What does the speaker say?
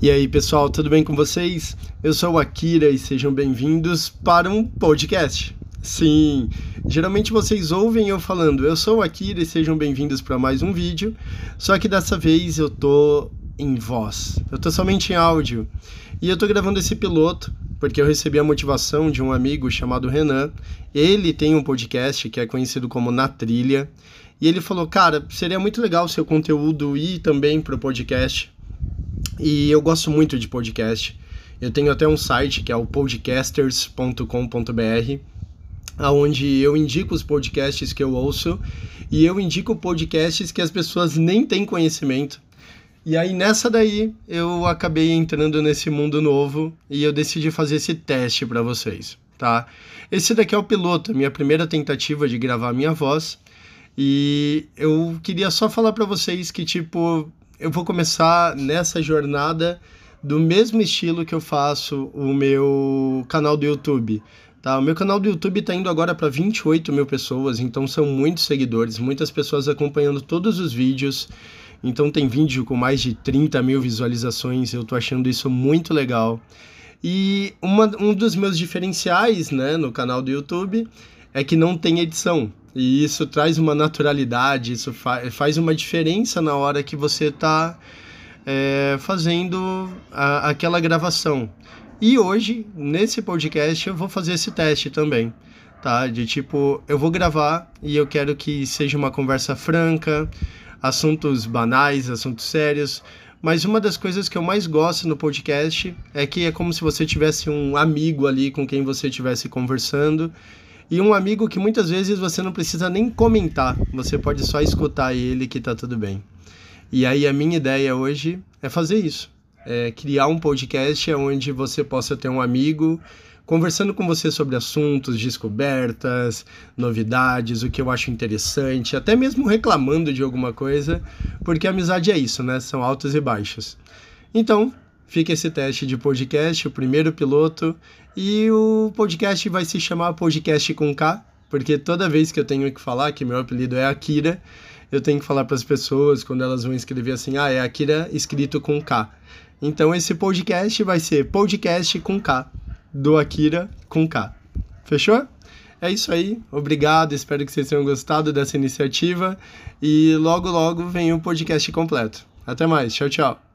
E aí, pessoal, tudo bem com vocês? Eu sou o Akira e sejam bem-vindos para um podcast. Sim, geralmente vocês ouvem eu falando, eu sou o Akira e sejam bem-vindos para mais um vídeo, só que dessa vez eu tô em voz, eu tô somente em áudio. E eu tô gravando esse piloto porque eu recebi a motivação de um amigo chamado Renan. Ele tem um podcast que é conhecido como Na Trilha, e ele falou: Cara, seria muito legal o seu conteúdo ir também pro podcast e eu gosto muito de podcast. Eu tenho até um site que é o podcasters.com.br, aonde eu indico os podcasts que eu ouço e eu indico podcasts que as pessoas nem têm conhecimento. E aí nessa daí eu acabei entrando nesse mundo novo e eu decidi fazer esse teste para vocês, tá? Esse daqui é o piloto, minha primeira tentativa de gravar minha voz. E eu queria só falar para vocês que tipo eu vou começar nessa jornada do mesmo estilo que eu faço o meu canal do YouTube. Tá? O meu canal do YouTube está indo agora para 28 mil pessoas, então são muitos seguidores, muitas pessoas acompanhando todos os vídeos. Então tem vídeo com mais de 30 mil visualizações, eu tô achando isso muito legal. E uma, um dos meus diferenciais né, no canal do YouTube é que não tem edição. E isso traz uma naturalidade, isso fa faz uma diferença na hora que você está é, fazendo a, aquela gravação. E hoje, nesse podcast, eu vou fazer esse teste também, tá? De tipo, eu vou gravar e eu quero que seja uma conversa franca, assuntos banais, assuntos sérios. Mas uma das coisas que eu mais gosto no podcast é que é como se você tivesse um amigo ali com quem você estivesse conversando e um amigo que muitas vezes você não precisa nem comentar, você pode só escutar ele que tá tudo bem. E aí a minha ideia hoje é fazer isso. É criar um podcast onde você possa ter um amigo conversando com você sobre assuntos, descobertas, novidades, o que eu acho interessante, até mesmo reclamando de alguma coisa, porque amizade é isso, né? São altos e baixos. Então, fica esse teste de podcast, o primeiro piloto, e o podcast vai se chamar Podcast com K, porque toda vez que eu tenho que falar que meu apelido é Akira, eu tenho que falar para as pessoas quando elas vão escrever assim: "Ah, é Akira escrito com K". Então esse podcast vai ser Podcast com K, do Akira com K. Fechou? É isso aí, obrigado, espero que vocês tenham gostado dessa iniciativa e logo logo vem o podcast completo. Até mais, tchau, tchau.